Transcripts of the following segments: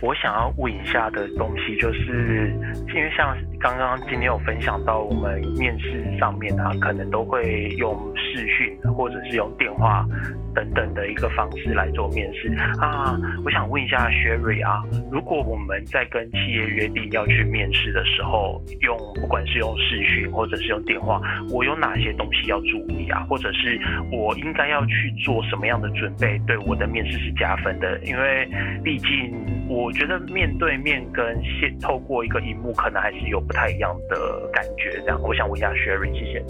我想要问一下的东西，就是因为像刚刚今天有分享到，我们面试上面啊，可能都会用视讯或者是用电话等等的一个方式来做面试啊。我想问一下 Sherry 啊，如果我们在跟企业约定要去面试的时候，用不管是用视讯或者是用电话，我有哪些东西要注意啊？或者是我应该要去做什么样的准备，对我的面试是加分的？因为毕竟我觉得面对面跟现透过一个荧幕，可能还是有不太一样的感觉。这样，我想问一下 Sherry，谢谢。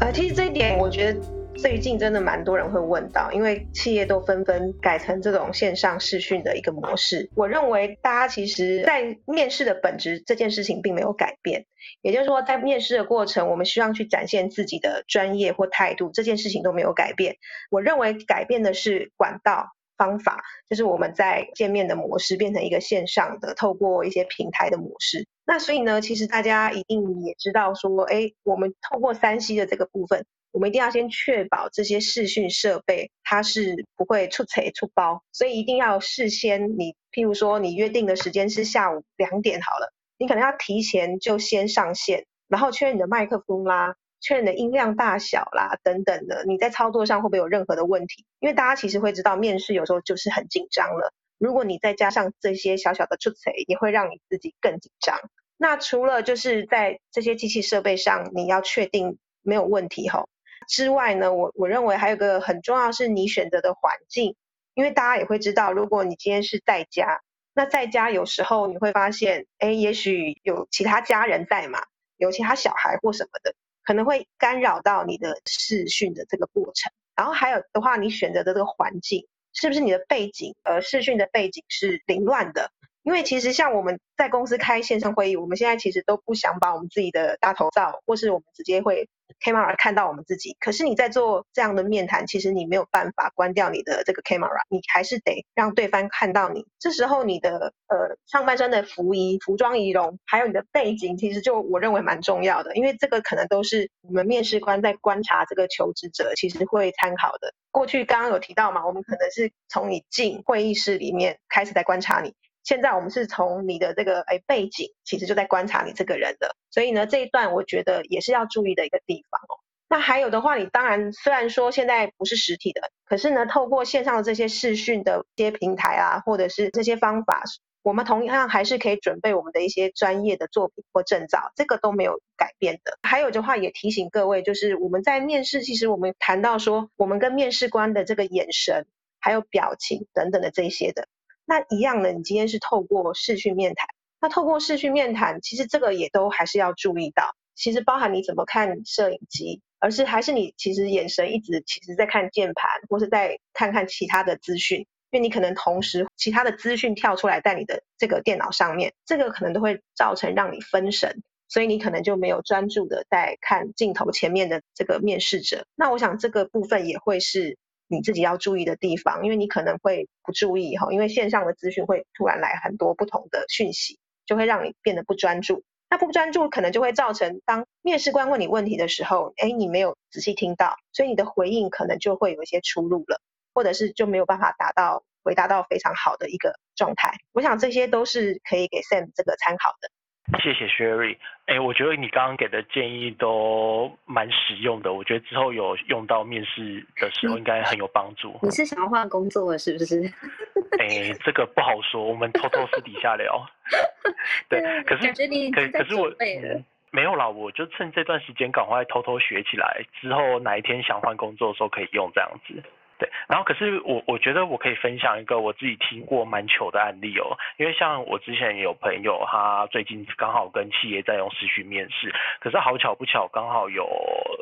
呃，其实这一点我觉得。最近真的蛮多人会问到，因为企业都纷纷改成这种线上视讯的一个模式。我认为大家其实，在面试的本质这件事情并没有改变，也就是说，在面试的过程，我们需要去展现自己的专业或态度，这件事情都没有改变。我认为改变的是管道方法，就是我们在见面的模式变成一个线上的，透过一些平台的模式。那所以呢，其实大家一定也知道说，哎，我们透过三 C 的这个部分。我们一定要先确保这些视讯设备它是不会出错出包，所以一定要事先你，譬如说你约定的时间是下午两点好了，你可能要提前就先上线，然后确认你的麦克风啦，确认的音量大小啦等等的，你在操作上会不会有任何的问题？因为大家其实会知道面试有时候就是很紧张了，如果你再加上这些小小的出错，也会让你自己更紧张。那除了就是在这些机器设备上你要确定没有问题吼。之外呢，我我认为还有个很重要是你选择的环境，因为大家也会知道，如果你今天是在家，那在家有时候你会发现，哎，也许有其他家人在嘛，有其他小孩或什么的，可能会干扰到你的视讯的这个过程。然后还有的话，你选择的这个环境是不是你的背景，呃，视讯的背景是凌乱的？因为其实像我们在公司开线上会议，我们现在其实都不想把我们自己的大头照，或是我们直接会 camera 看到我们自己。可是你在做这样的面谈，其实你没有办法关掉你的这个 camera，你还是得让对方看到你。这时候你的呃上半身的服仪、服装仪容，还有你的背景，其实就我认为蛮重要的，因为这个可能都是我们面试官在观察这个求职者，其实会参考的。过去刚刚有提到嘛，我们可能是从你进会议室里面开始在观察你。现在我们是从你的这个哎背景，其实就在观察你这个人的，所以呢这一段我觉得也是要注意的一个地方哦。那还有的话，你当然虽然说现在不是实体的，可是呢透过线上的这些视讯的一些平台啊，或者是这些方法，我们同样还是可以准备我们的一些专业的作品或证照，这个都没有改变的。还有的话也提醒各位，就是我们在面试，其实我们谈到说，我们跟面试官的这个眼神、还有表情等等的这些的。那一样的，你今天是透过视讯面谈，那透过视讯面谈，其实这个也都还是要注意到，其实包含你怎么看摄影机，而是还是你其实眼神一直其实在看键盘，或是在看看其他的资讯，因为你可能同时其他的资讯跳出来在你的这个电脑上面，这个可能都会造成让你分神，所以你可能就没有专注的在看镜头前面的这个面试者。那我想这个部分也会是。你自己要注意的地方，因为你可能会不注意哈，因为线上的资讯会突然来很多不同的讯息，就会让你变得不专注。那不专注可能就会造成，当面试官问你问题的时候，哎，你没有仔细听到，所以你的回应可能就会有一些出入了，或者是就没有办法达到回答到非常好的一个状态。我想这些都是可以给 Sam 这个参考的。谢谢 Sherry，哎，我觉得你刚刚给的建议都蛮实用的，我觉得之后有用到面试的时候应该很有帮助。你是想要换工作了是不是？哎，这个不好说，我们偷偷私底下聊。对，可是可可是我没有啦，我就趁这段时间赶快偷偷学起来，之后哪一天想换工作的时候可以用这样子。对，然后可是我我觉得我可以分享一个我自己听过蛮糗的案例哦，因为像我之前有朋友，他最近刚好跟企业在用视讯面试，可是好巧不巧，刚好有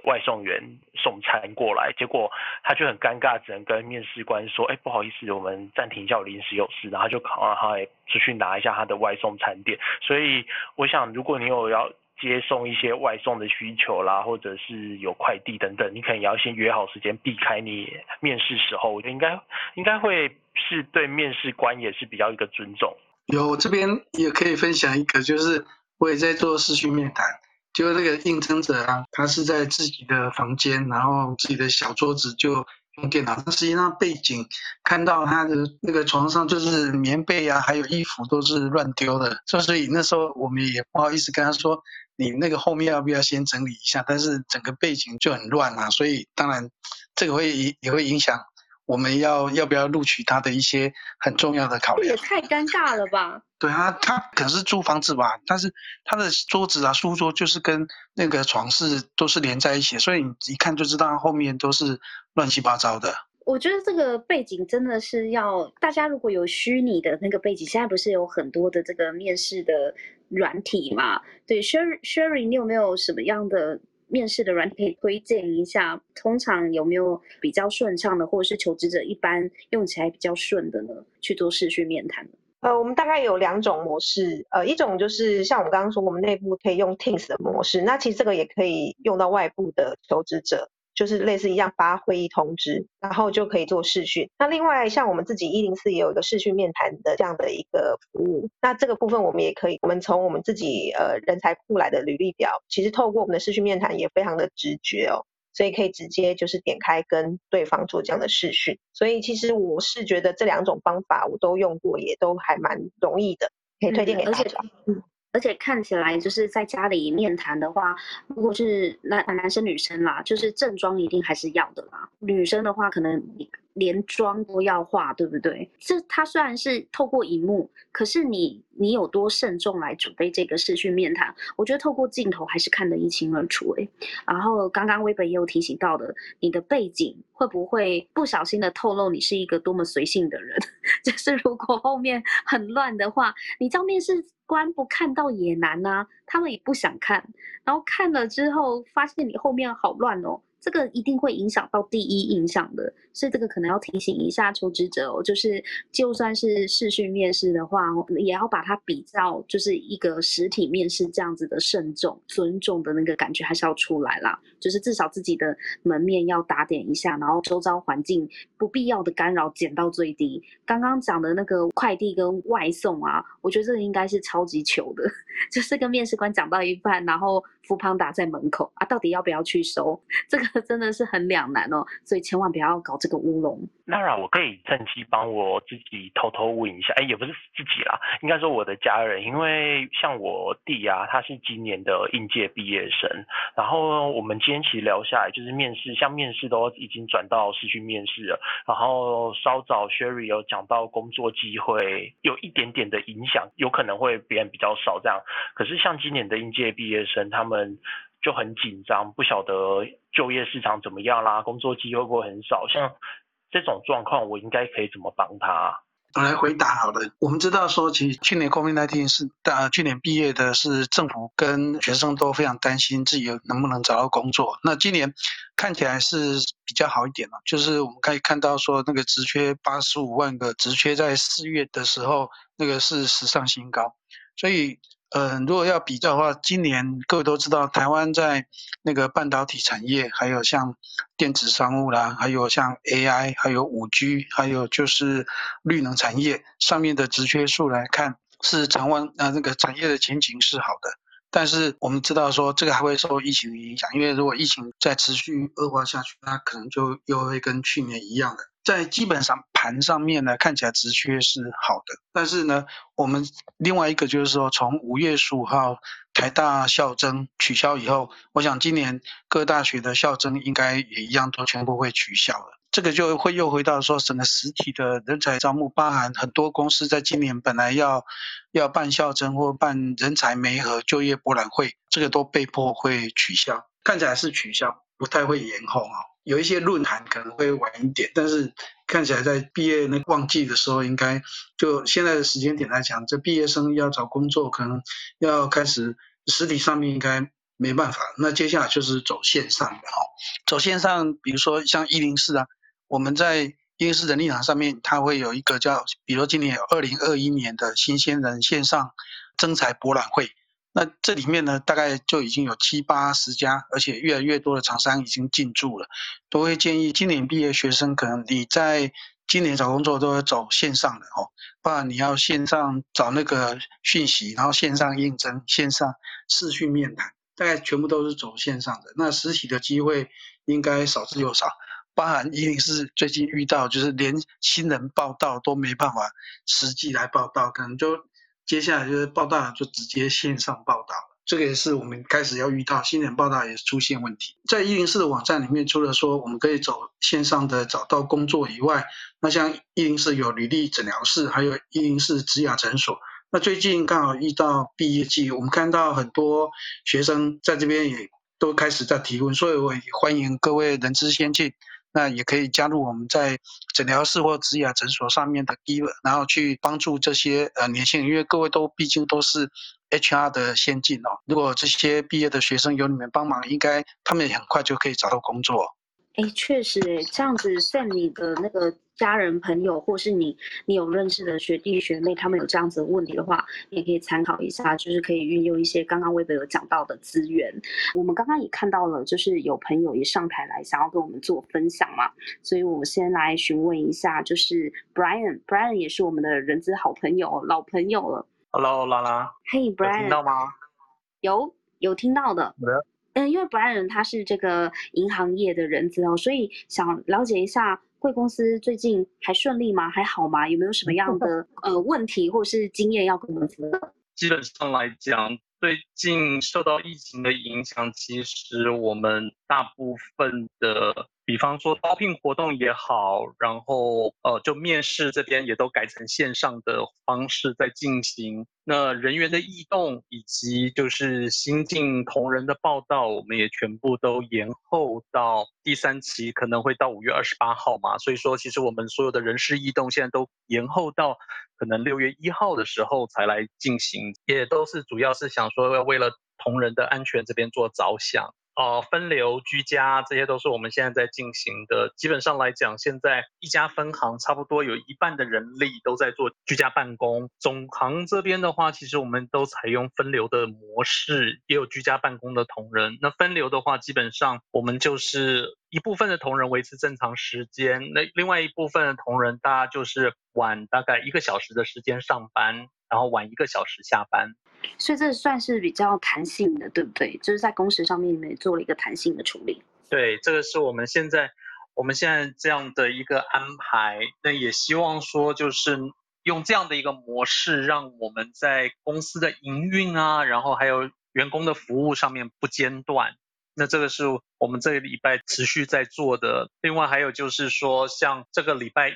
外送员送餐过来，结果他就很尴尬，只能跟面试官说，哎，不好意思，我们暂停一下，我临时有事，然后就考让他出去拿一下他的外送餐点。所以我想，如果你有要。接送一些外送的需求啦，或者是有快递等等，你可能也要先约好时间，避开你面试时候，我觉得应该应该会是对面试官也是比较一个尊重。有这边也可以分享一个，就是我也在做视讯面谈，就那个应征者啊，他是在自己的房间，然后自己的小桌子就用电脑，但实际上背景看到他的那个床上就是棉被啊，还有衣服都是乱丢的，所以那时候我们也不好意思跟他说，你那个后面要不要先整理一下？但是整个背景就很乱啊，所以当然这个会也也会影响。我们要要不要录取他的一些很重要的考量？也太尴尬了吧！对啊，他可能是租房子吧，但是他的桌子啊、书桌就是跟那个床是都是连在一起，所以你一看就知道后面都是乱七八糟的。我觉得这个背景真的是要大家如果有虚拟的那个背景，现在不是有很多的这个面试的软体嘛？对，Sherry Sherry，你有没有什么样的？面试的软体推荐一下，通常有没有比较顺畅的，或者是求职者一般用起来比较顺的呢？去做视讯面谈呃，我们大概有两种模式，呃，一种就是像我们刚刚说，我们内部可以用 Teams 的模式，那其实这个也可以用到外部的求职者。就是类似一样发会议通知，然后就可以做视讯。那另外像我们自己一零四也有一个视讯面谈的这样的一个服务。那这个部分我们也可以，我们从我们自己呃人才库来的履历表，其实透过我们的视讯面谈也非常的直觉哦，所以可以直接就是点开跟对方做这样的视讯。所以其实我是觉得这两种方法我都用过，也都还蛮容易的，可以推荐给大家。嗯。而且而且看起来就是在家里面谈的话，如果是男男生女生啦，就是正装一定还是要的啦。女生的话，可能连妆都要化，对不对？这它虽然是透过荧幕，可是你你有多慎重来准备这个视讯面谈？我觉得透过镜头还是看得一清二楚诶。然后刚刚微本也有提醒到的，你的背景会不会不小心的透露你是一个多么随性的人？就是如果后面很乱的话，你这样面试。官不看到也难呐，他们也不想看，然后看了之后发现你后面好乱哦。这个一定会影响到第一印象的，所以这个可能要提醒一下求职者哦，就是就算是视讯面试的话，也要把它比较，就是一个实体面试这样子的慎重、尊重的那个感觉还是要出来啦。就是至少自己的门面要打点一下，然后周遭环境不必要的干扰减到最低。刚刚讲的那个快递跟外送啊，我觉得这个应该是超级糗的，就是跟面试官讲到一半，然后福胖打在门口啊，到底要不要去收 这个？真的是很两难哦，所以千万不要搞这个乌龙。那我可以趁机帮我自己偷偷问一下，哎，也不是自己啦，应该说我的家人，因为像我弟啊，他是今年的应届毕业生，然后我们今天其实聊下来，就是面试，像面试都已经转到市区面试了，然后稍早 Sherry 有讲到工作机会有一点点的影响，有可能会别人比较少这样，可是像今年的应届毕业生，他们。就很紧张，不晓得就业市场怎么样啦，工作机会会很少。像这种状况，我应该可以怎么帮他？我来回答好了。我们知道说，其实去年 COVID-19 是大，去年毕业的是政府跟学生都非常担心自己能不能找到工作。那今年看起来是比较好一点了，就是我们可以看到说，那个职缺八十五万个职缺，在四月的时候，那个是史上新高，所以。嗯，如果要比较的话，今年各位都知道，台湾在那个半导体产业，还有像电子商务啦，还有像 AI，还有五 G，还有就是绿能产业上面的直缺数来看，是台湾啊那个产业的前景是好的。但是我们知道说，这个还会受疫情影响，因为如果疫情再持续恶化下去，那可能就又会跟去年一样的。在基本上盘上面呢，看起来直缺是好的，但是呢，我们另外一个就是说，从五月十五号台大校征取消以后，我想今年各大学的校征应该也一样都全部会取消了。这个就会又回到说，整个实体的人才招募，包含很多公司在今年本来要要办校征或办人才媒合就业博览会，这个都被迫会取消，看起来是取消，不太会延后啊。有一些论坛可能会晚一点，但是看起来在毕业那旺季的时候，应该就现在的时间点来讲，这毕业生要找工作，可能要开始实体上面应该没办法。那接下来就是走线上的哈，走线上，比如说像一零四啊，我们在一零四人力场上面，它会有一个叫，比如今年有二零二一年的新鲜人线上征才博览会。那这里面呢，大概就已经有七八十家，而且越来越多的厂商已经进驻了。都会建议今年毕业学生，可能你在今年找工作都要走线上的哦，不然你要线上找那个讯息，然后线上应征、线上视讯面谈，大概全部都是走线上的。那实体的机会应该少之又少。包含一定是最近遇到，就是连新人报道都没办法实际来报道，可能就接下来就是报道就直接线上报道。这个也是我们开始要遇到新人报道也出现问题。在一零四的网站里面，除了说我们可以走线上的找到工作以外，那像一零四有履历诊疗室，还有一零四职雅诊所。那最近刚好遇到毕业季，我们看到很多学生在这边也都开始在提问，所以我也欢迎各位人之先进，那也可以加入我们在诊疗室或职雅诊所上面的 Give，然后去帮助这些呃年轻人，因为各位都毕竟都是。HR 的先进哦，如果这些毕业的学生有你们帮忙，应该他们也很快就可以找到工作。哎，确实哎，这样子像你的那个家人朋友，或是你你有认识的学弟学妹，他们有这样子的问题的话，你也可以参考一下，就是可以运用一些刚刚微博有讲到的资源。我们刚刚也看到了，就是有朋友也上台来想要跟我们做分享嘛，所以我们先来询问一下，就是 Brian，Brian 也是我们的人资好朋友，老朋友了。Hello，拉拉。Hey Brian，听到吗？有，有听到的。嗯，因为 Brian 他是这个银行业的人资哦，所以想了解一下贵公司最近还顺利吗？还好吗？有没有什么样的 呃问题或者是经验要跟我们分享？基本上来讲，最近受到疫情的影响，其实我们大部分的。比方说招聘活动也好，然后呃，就面试这边也都改成线上的方式在进行。那人员的异动以及就是新进同仁的报道，我们也全部都延后到第三期，可能会到五月二十八号嘛。所以说，其实我们所有的人事异动现在都延后到可能六月一号的时候才来进行，也都是主要是想说要为了同仁的安全这边做着想。哦，分流、居家，这些都是我们现在在进行的。基本上来讲，现在一家分行差不多有一半的人力都在做居家办公。总行这边的话，其实我们都采用分流的模式，也有居家办公的同仁。那分流的话，基本上我们就是一部分的同仁维持正常时间，那另外一部分的同仁，大家就是晚大概一个小时的时间上班，然后晚一个小时下班。所以这算是比较弹性的，对不对？就是在工时上面，也做了一个弹性的处理。对，这个是我们现在我们现在这样的一个安排。那也希望说，就是用这样的一个模式，让我们在公司的营运啊，然后还有员工的服务上面不间断。那这个是我们这个礼拜持续在做的。另外还有就是说，像这个礼拜一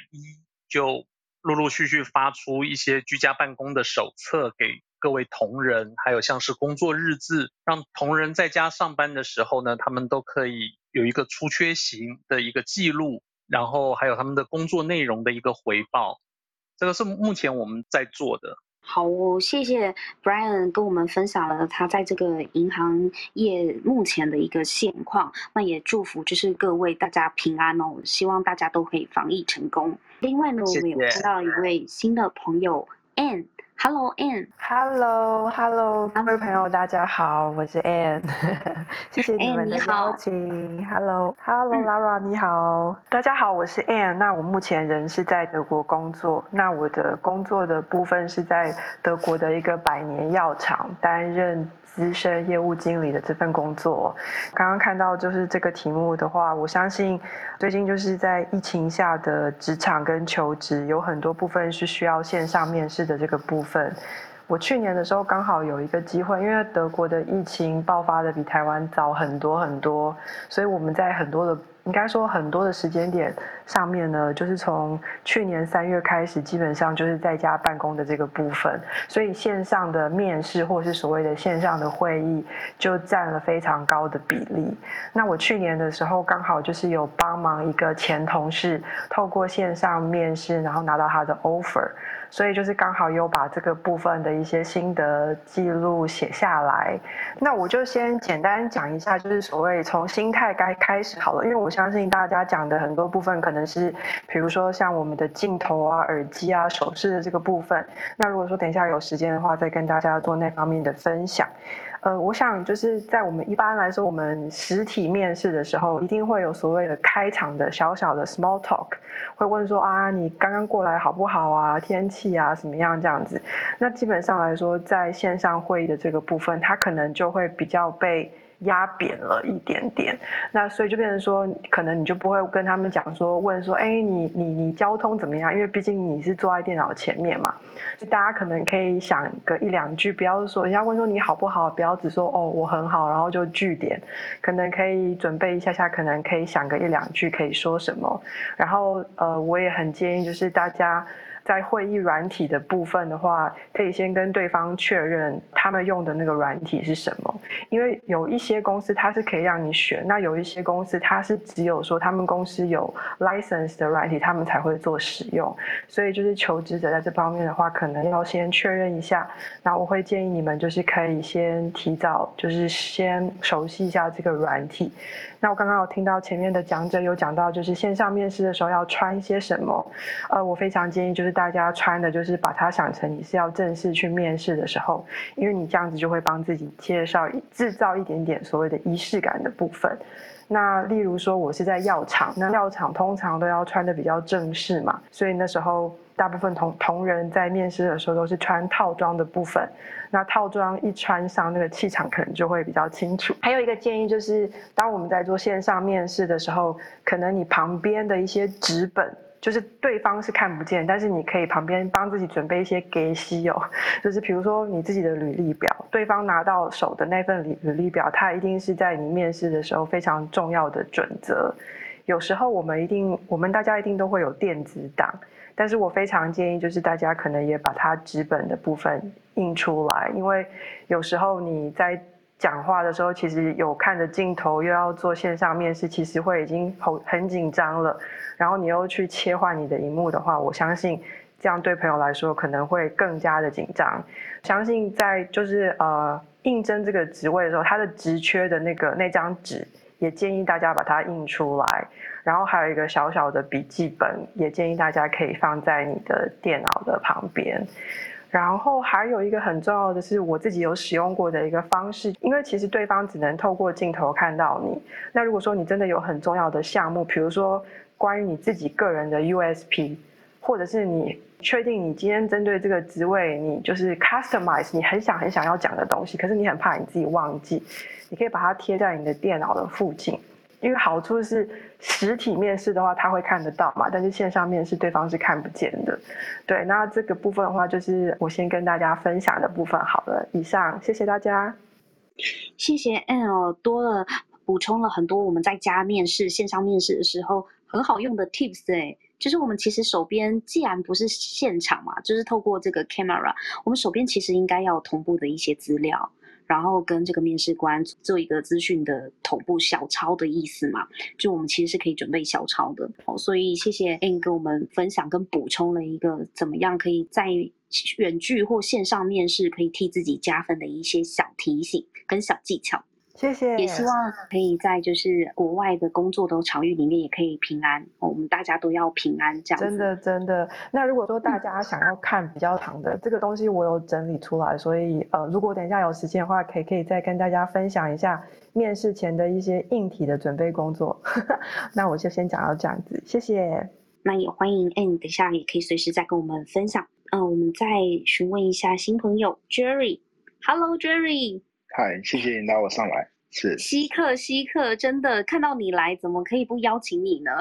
就陆陆续续发出一些居家办公的手册给。各位同仁，还有像是工作日志，让同仁在家上班的时候呢，他们都可以有一个出缺勤的一个记录，然后还有他们的工作内容的一个回报，这个是目前我们在做的。好，谢谢 Brian 跟我们分享了他在这个银行业目前的一个现况，那也祝福就是各位大家平安哦，希望大家都可以防疫成功。另外呢，我们有看到一位新的朋友 Anne。Hello Anne。Hello，Hello，各位朋友，大家好，我是 Anne，谢谢你们的邀请。Hello，Hello，Lara，你好，大家好，我是 Anne。那我目前人是在德国工作，那我的工作的部分是在德国的一个百年药厂担任。资深业务经理的这份工作，刚刚看到就是这个题目的话，我相信最近就是在疫情下的职场跟求职，有很多部分是需要线上面试的这个部分。我去年的时候刚好有一个机会，因为德国的疫情爆发的比台湾早很多很多，所以我们在很多的。应该说很多的时间点上面呢，就是从去年三月开始，基本上就是在家办公的这个部分，所以线上的面试或是所谓的线上的会议就占了非常高的比例。那我去年的时候刚好就是有帮忙一个前同事透过线上面试，然后拿到他的 offer。所以就是刚好有把这个部分的一些心得记录写下来，那我就先简单讲一下，就是所谓从心态该开始好了，因为我相信大家讲的很多部分可可能是，比如说像我们的镜头啊、耳机啊、首饰的这个部分，那如果说等一下有时间的话，再跟大家做那方面的分享。呃，我想就是在我们一般来说，我们实体面试的时候，一定会有所谓的开场的小小的 small talk，会问说啊，你刚刚过来好不好啊？天气啊，怎么样这样子？那基本上来说，在线上会议的这个部分，它可能就会比较被压扁了一点点，那所以就变成说，可能你就不会跟他们讲说，问说，哎，你你你交通怎么样？因为毕竟你是坐在电脑前面嘛，大家可能可以想个一两句，不要说人家问说你好不好，不要只说哦我很好，然后就句点，可能可以准备一下下，可能可以想个一两句可以说什么，然后呃我也很建议就是大家。在会议软体的部分的话，可以先跟对方确认他们用的那个软体是什么，因为有一些公司它是可以让你选，那有一些公司它是只有说他们公司有 license 的软体，他们才会做使用，所以就是求职者在这方面的话，可能要先确认一下。那我会建议你们就是可以先提早，就是先熟悉一下这个软体。那我刚刚有听到前面的讲者有讲到，就是线上面试的时候要穿一些什么，呃，我非常建议就是大家穿的，就是把它想成你是要正式去面试的时候，因为你这样子就会帮自己介绍、制造一点点所谓的仪式感的部分。那例如说我是在药厂，那药厂通常都要穿的比较正式嘛，所以那时候。大部分同同仁在面试的时候都是穿套装的部分，那套装一穿上，那个气场可能就会比较清楚。还有一个建议就是，当我们在做线上面试的时候，可能你旁边的一些纸本，就是对方是看不见，但是你可以旁边帮自己准备一些给息哦，就是比如说你自己的履历表，对方拿到手的那份履履历表，它一定是在你面试的时候非常重要的准则。有时候我们一定，我们大家一定都会有电子档。但是我非常建议，就是大家可能也把它纸本的部分印出来，因为有时候你在讲话的时候，其实有看着镜头，又要做线上面试，其实会已经很很紧张了。然后你又去切换你的荧幕的话，我相信这样对朋友来说可能会更加的紧张。相信在就是呃应征这个职位的时候，他的职缺的那个那张纸。也建议大家把它印出来，然后还有一个小小的笔记本，也建议大家可以放在你的电脑的旁边。然后还有一个很重要的是，我自己有使用过的一个方式，因为其实对方只能透过镜头看到你。那如果说你真的有很重要的项目，比如说关于你自己个人的 USP，或者是你确定你今天针对这个职位，你就是 customize，你很想很想要讲的东西，可是你很怕你自己忘记。你可以把它贴在你的电脑的附近，因为好处是实体面试的话，他会看得到嘛，但是线上面试对方是看不见的。对，那这个部分的话，就是我先跟大家分享的部分好了。以上，谢谢大家。谢谢 L 多了补充了很多我们在家面试、线上面试的时候很好用的 tips 哎，就是我们其实手边既然不是现场嘛，就是透过这个 camera，我们手边其实应该要同步的一些资料。然后跟这个面试官做一个资讯的同步小抄的意思嘛，就我们其实是可以准备小抄的哦。所以谢谢 Anne 跟我们分享跟补充了一个怎么样可以在远距或线上面试可以替自己加分的一些小提醒跟小技巧。谢谢，也希望可以在就是国外的工作的场域里面也可以平安。我们大家都要平安，这样真的真的。那如果说大家想要看比较长的这个东西，我有整理出来，所以呃，如果等一下有时间的话，可以可以再跟大家分享一下面试前的一些硬体的准备工作。那我就先讲到这样子，谢谢。那也欢迎，哎，等一下也可以随时再跟我们分享。嗯，我们再询问一下新朋友 Jerry。Hello Jerry。嗨，谢谢你拉我上来。是稀客，稀客，真的看到你来，怎么可以不邀请你呢？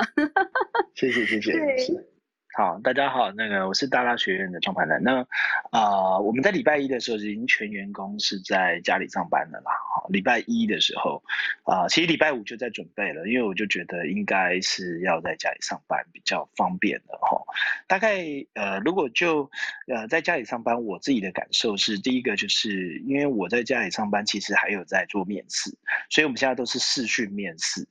谢谢，谢谢。对。好，大家好，那个我是大大学院的创办人。那啊，我们在礼拜一的时候，已经全员工是在家里上班的啦。好，礼拜一的时候，啊，其实礼拜五就在准备了，因为我就觉得应该是要在家里上班比较方便的哈。大概呃，如果就呃在家里上班，我自己的感受是，第一个就是因为我在家里上班，其实还有在做面试，所以我们现在都是视讯面试。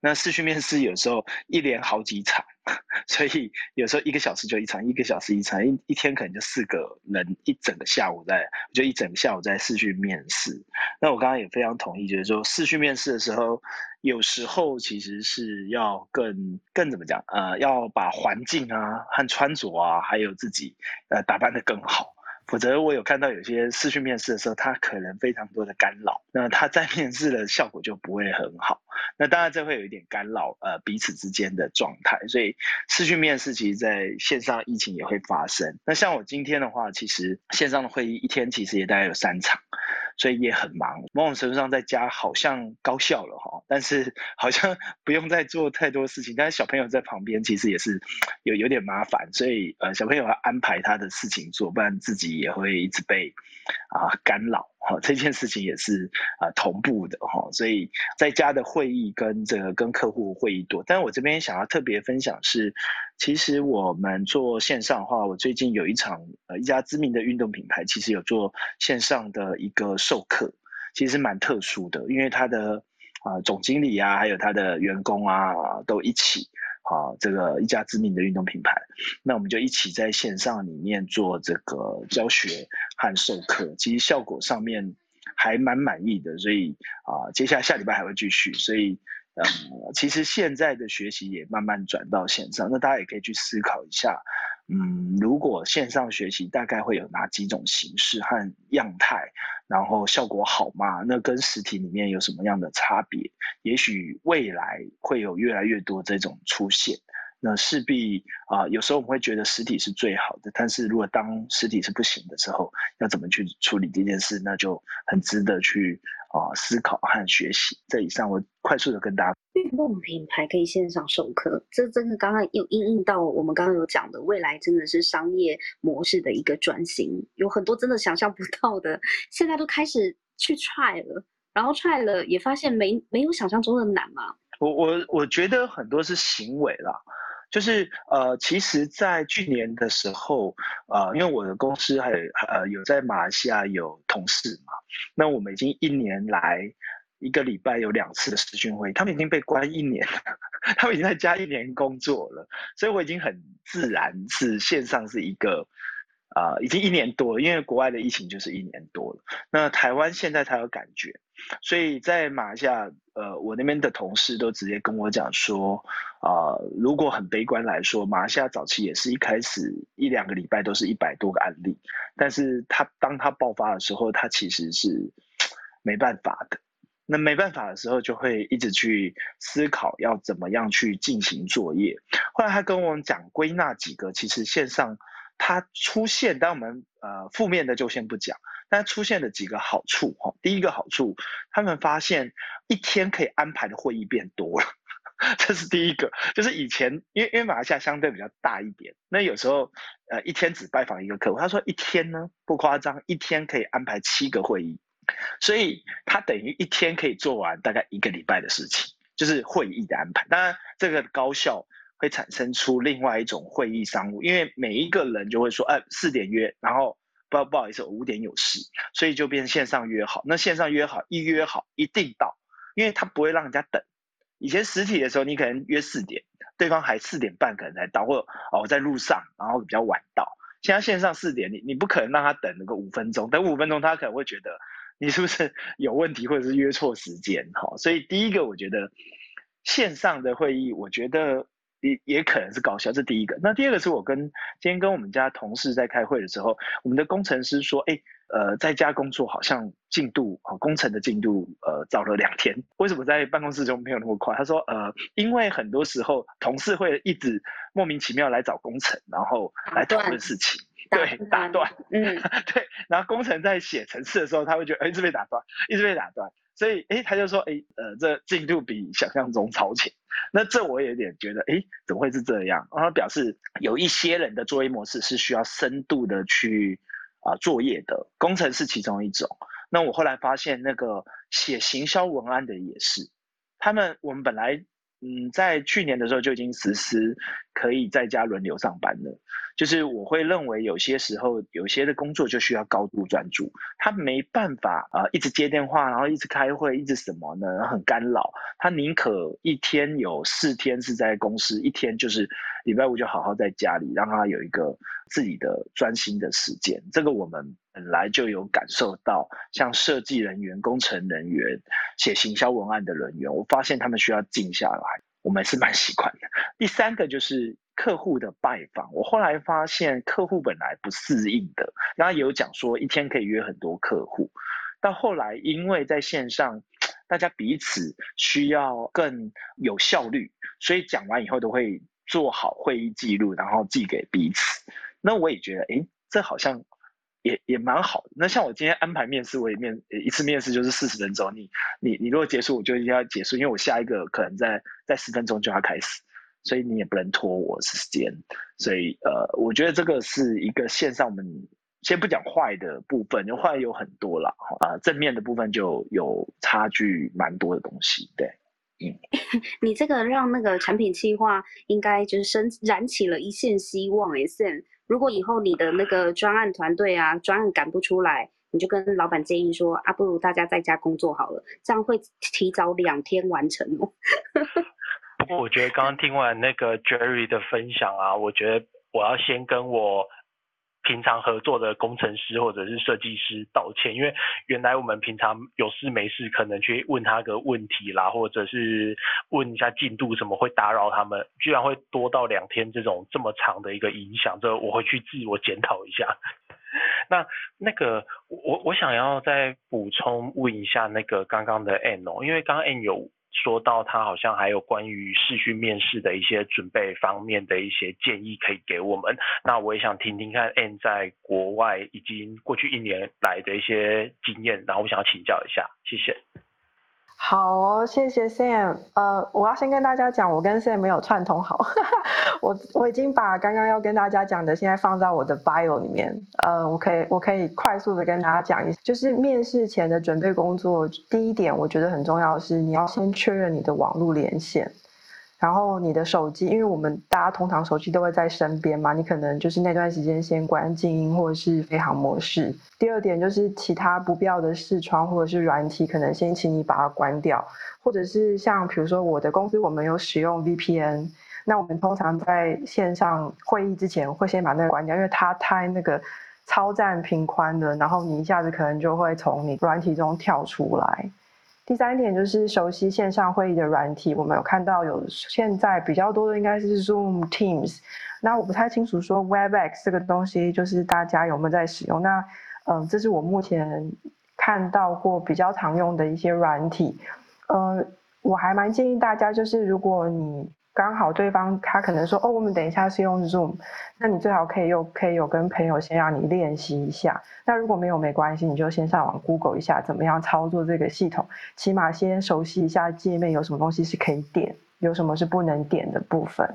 那视讯面试有时候一连好几场。所以有时候一个小时就一场，一个小时一场，一一天可能就四个人一整个下午在，就一整个下午在视讯面试。那我刚刚也非常同意，就是说视讯面试的时候，有时候其实是要更更怎么讲，呃，要把环境啊和穿着啊，还有自己呃打扮的更好。否则，我有看到有些视讯面试的时候，他可能非常多的干扰，那他在 面试的效果就不会很好。那当然，这会有一点干扰呃彼此之间的状态。所以，视讯面试其实在线上疫情也会发生。那像我今天的话，其实线上的会议一天其实也大概有三场，所以也很忙。某种程度上在家好像高效了哈，但是 好像 不用再做太多事情。但是小朋友在旁边其实也是有有点麻烦，所以呃小朋友要安排他的事情做，不然自己也会一直被啊干扰。哈，这件事情也是啊同步的哈，所以在家的会议跟这个跟客户会议多。但我这边想要特别分享是，其实我们做线上的话，我最近有一场呃一家知名的运动品牌，其实有做线上的一个授课，其实蛮特殊的，因为他的啊总经理啊，还有他的员工啊都一起。好，这个一家知名的运动品牌，那我们就一起在线上里面做这个教学和授课，其实效果上面还蛮满意的，所以啊，接下来下礼拜还会继续，所以嗯，其实现在的学习也慢慢转到线上，那大家也可以去思考一下。嗯，如果线上学习大概会有哪几种形式和样态，然后效果好吗？那跟实体里面有什么样的差别？也许未来会有越来越多这种出现。那势必啊，有时候我们会觉得实体是最好的，但是如果当实体是不行的时候，要怎么去处理这件事，那就很值得去啊思考和学习。这以上我快速的跟大家。运动品牌可以线上授课，这真的刚刚又应应到我们刚刚有讲的，未来真的是商业模式的一个转型，有很多真的想象不到的，现在都开始去 try 了，然后 try 了也发现没没有想象中的难嘛。我我我觉得很多是行为啦。就是呃，其实，在去年的时候，呃，因为我的公司还呃有在马来西亚有同事嘛，那我们已经一年来一个礼拜有两次的视讯会，他们已经被关一年了，他们已经在家一年工作了，所以我已经很自然是线上是一个。啊，已经一年多了，因为国外的疫情就是一年多了。那台湾现在才有感觉，所以在马来西亚，呃，我那边的同事都直接跟我讲说，啊，如果很悲观来说，马来西亚早期也是一开始一两个礼拜都是一百多个案例，但是他当他爆发的时候，他其实是没办法的。那没办法的时候，就会一直去思考要怎么样去进行作业。后来他跟我们讲归纳几个，其实线上。它出现，当我们呃负面的就先不讲，但出现的几个好处哈，第一个好处，他们发现一天可以安排的会议变多了，这是第一个，就是以前因为因为马来西亚相对比较大一点，那有时候呃一天只拜访一个客户，他说一天呢不夸张，一天可以安排七个会议，所以他等于一天可以做完大概一个礼拜的事情，就是会议的安排，当然这个高效。会产生出另外一种会议商务，因为每一个人就会说，哎，四点约，然后不不好意思，我五点有事，所以就变线上约好。那线上约好，一约好一定到，因为他不会让人家等。以前实体的时候，你可能约四点，对方还四点半可能才到，或哦在路上，然后比较晚到。现在线上四点，你你不可能让他等那个五分钟，等五分钟他可能会觉得你是不是 有问题，或者是约错时间，哈。所以第一个，我觉得线上的会议，我觉得。也也可能是搞笑，这第一个。那第二个是我跟今天跟我们家同事在开会的时候，我们的工程师说，哎，呃，在家工作好像进度啊，工程的进度呃早了两天。为什么在办公室中没有那么快？他说，呃，因为很多时候同事会一直莫名其妙来找工程，然后来讨论事情，对，打断，嗯，对。然后工程在写程式的时候，他会觉得一直被打断，一直被打断。所以，哎，他就说，哎，呃，这进度比想象中超前。那这我有点觉得，哎，怎么会是这样？然后表示有一些人的作业模式是需要深度的去啊作业的，工程是其中一种。那我后来发现，那个写行销文案的也是，他们我们本来。嗯，在去年的时候就已经实施可以在家轮流上班了。就是我会认为有些时候有些的工作就需要高度专注，他没办法啊一直接电话，然后一直开会，一直什么呢？很干扰。他宁可一天有四天是在公司，一天就是礼拜五就好好在家里，让他有一个自己的专心的时间。这个我们本来就有感受到，像设计人员、工程人员、写行销文案的人员，我发现他们需要静下来。我们是蛮喜欢的。第三个就是客户的拜访，我后来发现客户本来不适应的，然后有讲说一天可以约很多客户，到后来因为在线上，大家彼此需要更有效率，所以讲完以后都会做好会议记录，然后寄给彼此。那我也觉得，哎，这好像。也也蛮好的。那像我今天安排面试，我也面一次面试就是四十分钟，你你你如果结束，我就一定要结束，因为我下一个可能在在十分钟就要开始，所以你也不能拖我时间。所以呃，我觉得这个是一个线上我们先不讲坏的部分，因为坏有很多了啊，正面的部分就有差距蛮多的东西，对。你这个让那个产品计划应该就是生燃起了一线希望哎，Sam。如果以后你的那个专案团队啊，专案赶不出来，你就跟老板建议说啊，不如大家在家工作好了，这样会提早两天完成哦。不过我觉得刚刚听完那个 Jerry 的分享啊，我觉得我要先跟我。平常合作的工程师或者是设计师道歉，因为原来我们平常有事没事可能去问他个问题啦，或者是问一下进度什么会打扰他们，居然会多到两天这种这么长的一个影响，这我会去自我检讨一下。那那个我我想要再补充问一下那个刚刚的 N 哦，因为刚刚 N 有。说到他好像还有关于试训面试的一些准备方面的一些建议可以给我们，那我也想听听看 N 在国外已经过去一年来的一些经验，然后我想要请教一下，谢谢。好哦，谢谢 Sam。呃，我要先跟大家讲，我跟 Sam 没有串通好。我我已经把刚刚要跟大家讲的，现在放在我的 bio 里面。呃，我可以我可以快速的跟大家讲一下，就是面试前的准备工作。第一点，我觉得很重要是，你要先确认你的网络连线。然后你的手机，因为我们大家通常手机都会在身边嘛，你可能就是那段时间先关静音或者是飞行模式。第二点就是其他不必要的视窗或者是软体，可能先请你把它关掉，或者是像比如说我的公司，我们有使用 VPN，那我们通常在线上会议之前会先把那个关掉，因为它太那个超占频宽的，然后你一下子可能就会从你软体中跳出来。第三点就是熟悉线上会议的软体，我们有看到有现在比较多的应该是 Zoom、Teams，那我不太清楚说 Webex 这个东西就是大家有没有在使用？那嗯，这是我目前看到过比较常用的一些软体，嗯，我还蛮建议大家就是如果你。刚好对方他可能说哦，我们等一下是用 Zoom，那你最好可以有可以有跟朋友先让你练习一下。那如果没有没关系，你就先上网 Google 一下怎么样操作这个系统，起码先熟悉一下界面有什么东西是可以点，有什么是不能点的部分。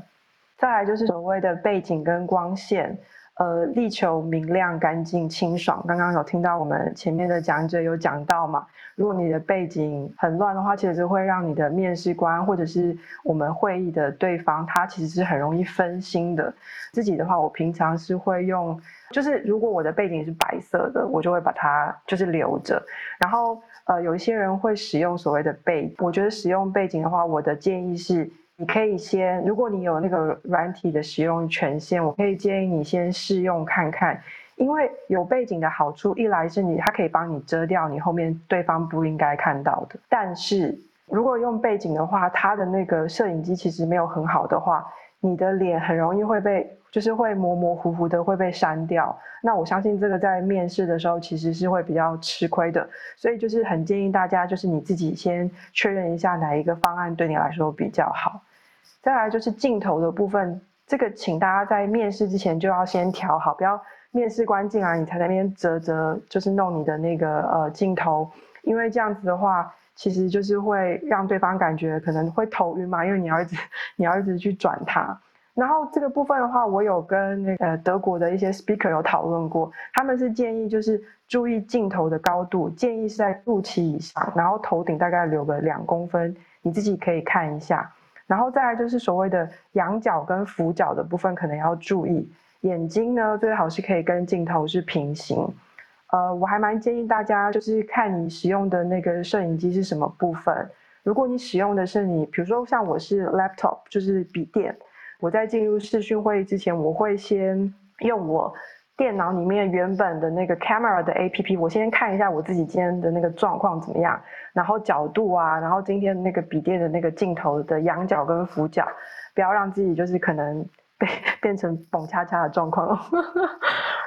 再来就是所谓的背景跟光线。呃，力求明亮、干净、清爽。刚刚有听到我们前面的讲者有讲到嘛？如果你的背景很乱的话，其实会让你的面试官或者是我们会议的对方，他其实是很容易分心的。自己的话，我平常是会用，就是如果我的背景是白色的，我就会把它就是留着。然后呃，有一些人会使用所谓的背，我觉得使用背景的话，我的建议是。你可以先，如果你有那个软体的使用权限，我可以建议你先试用看看，因为有背景的好处，一来是你它可以帮你遮掉你后面对方不应该看到的，但是如果用背景的话，它的那个摄影机其实没有很好的话，你的脸很容易会被，就是会模模糊糊的会被删掉。那我相信这个在面试的时候其实是会比较吃亏的，所以就是很建议大家，就是你自己先确认一下哪一个方案对你来说比较好。再来就是镜头的部分，这个请大家在面试之前就要先调好，不要面试官进来你才在那边折折，就是弄你的那个呃镜头，因为这样子的话，其实就是会让对方感觉可能会头晕嘛，因为你要一直 你要一直去转它。然后这个部分的话，我有跟那个德国的一些 speaker 有讨论过，他们是建议就是注意镜头的高度，建议是在肚脐以上，然后头顶大概留个两公分，你自己可以看一下。然后再来就是所谓的仰角跟俯角的部分，可能要注意。眼睛呢，最好是可以跟镜头是平行。呃，我还蛮建议大家就是看你使用的那个摄影机是什么部分。如果你使用的是你，比如说像我是 laptop，就是笔电，我在进入视讯会议之前，我会先用我。电脑里面原本的那个 camera 的 A P P，我先看一下我自己今天的那个状况怎么样，然后角度啊，然后今天那个笔电的那个镜头的仰角跟俯角，不要让自己就是可能被 变成蹦恰恰的状况。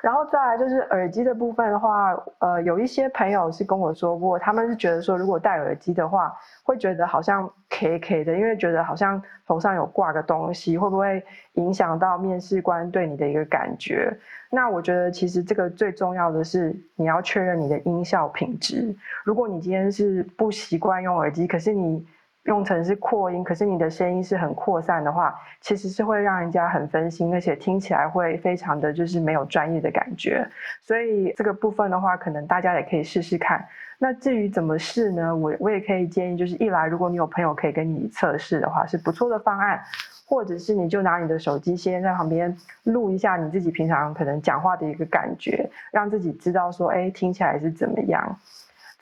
然后再来就是耳机的部分的话，呃，有一些朋友是跟我说过，他们是觉得说，如果戴耳机的话，会觉得好像 K K 的，因为觉得好像头上有挂个东西，会不会影响到面试官对你的一个感觉？那我觉得其实这个最重要的是，你要确认你的音效品质。如果你今天是不习惯用耳机，可是你用成是扩音，可是你的声音是很扩散的话，其实是会让人家很分心，而且听起来会非常的就是没有专业的感觉。所以这个部分的话，可能大家也可以试试看。那至于怎么试呢？我我也可以建议，就是一来如果你有朋友可以跟你测试的话，是不错的方案；或者是你就拿你的手机先在旁边录一下你自己平常可能讲话的一个感觉，让自己知道说，哎，听起来是怎么样。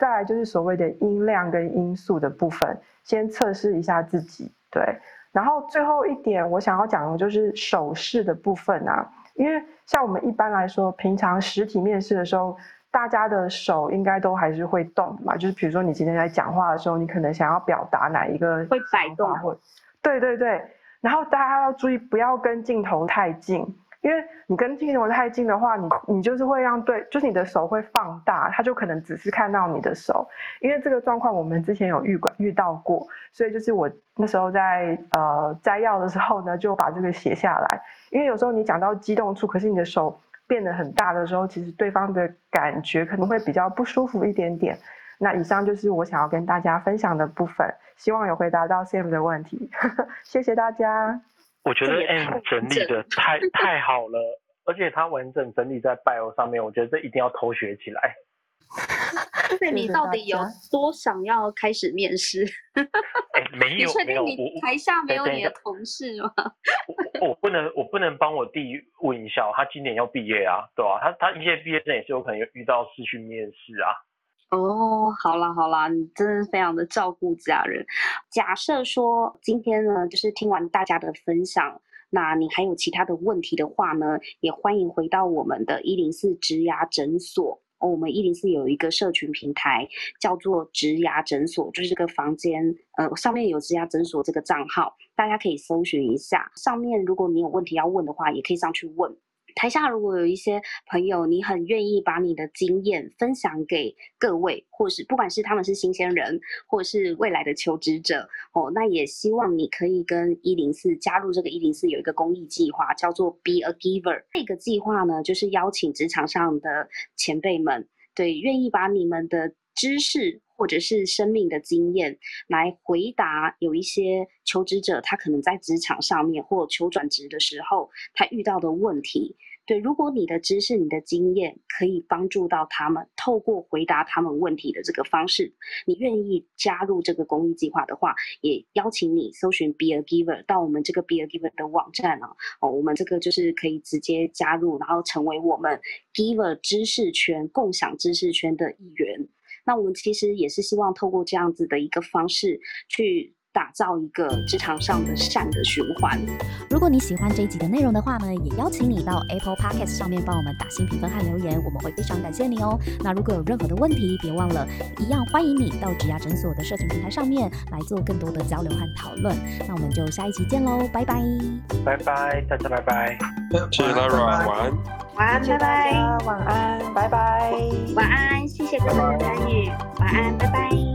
再来就是所谓的音量跟音速的部分。先测试一下自己，对，然后最后一点我想要讲的就是手势的部分啊，因为像我们一般来说，平常实体面试的时候，大家的手应该都还是会动嘛，就是比如说你今天在讲话的时候，你可能想要表达哪一个会摆动，或对对对，然后大家要注意不要跟镜头太近。因为你跟镜头太近的话，你你就是会让对，就是你的手会放大，他就可能只是看到你的手。因为这个状况我们之前有遇过遇到过，所以就是我那时候在呃摘要的时候呢，就把这个写下来。因为有时候你讲到激动处，可是你的手变得很大的时候，其实对方的感觉可能会比较不舒服一点点。那以上就是我想要跟大家分享的部分，希望有回答到 Sam 的问题，谢谢大家。我觉得 M 整理的太 太好了，而且它完整整理在 Bio 上面，我觉得这一定要偷学起来。对你到底有多想要开始面试？哎，没有，你确定你台下没有你的同事吗？我我不能，我不能帮我弟问一下，他今年要毕业啊，对吧？他他一届毕业证也是有可能遇到试训面试啊。哦，好啦好啦，你真的非常的照顾家人。假设说今天呢，就是听完大家的分享，那你还有其他的问题的话呢，也欢迎回到我们的一零四植牙诊所。哦，我们一零四有一个社群平台，叫做植牙诊所，就是这个房间，呃，上面有植牙诊所这个账号，大家可以搜寻一下。上面如果你有问题要问的话，也可以上去问。台下如果有一些朋友，你很愿意把你的经验分享给各位，或是不管是他们是新鲜人，或是未来的求职者，哦，那也希望你可以跟一零四加入这个一零四有一个公益计划，叫做 Be a Giver。这个计划呢，就是邀请职场上的前辈们，对，愿意把你们的知识或者是生命的经验来回答有一些求职者，他可能在职场上面或求转职的时候，他遇到的问题。对，如果你的知识、你的经验可以帮助到他们，透过回答他们问题的这个方式，你愿意加入这个公益计划的话，也邀请你搜寻 Be a Giver 到我们这个 Be a Giver 的网站啊，哦，我们这个就是可以直接加入，然后成为我们 Giver 知识圈共享知识圈的一员。那我们其实也是希望透过这样子的一个方式去。打造一个职场上的善的循环。如果你喜欢这一集的内容的话呢，也邀请你到 Apple Podcast 上面帮我们打新评分和留言，我们会非常感谢你哦。那如果有任何的问题，别忘了，一样欢迎你到植牙诊所的社群平台上面来做更多的交流和讨论。那我们就下一期见喽，拜拜，拜拜，大家拜拜，谢谢大家，晚安，晚安，拜拜，晚安，拜拜，晚安，谢谢各位的参与，晚安，拜拜。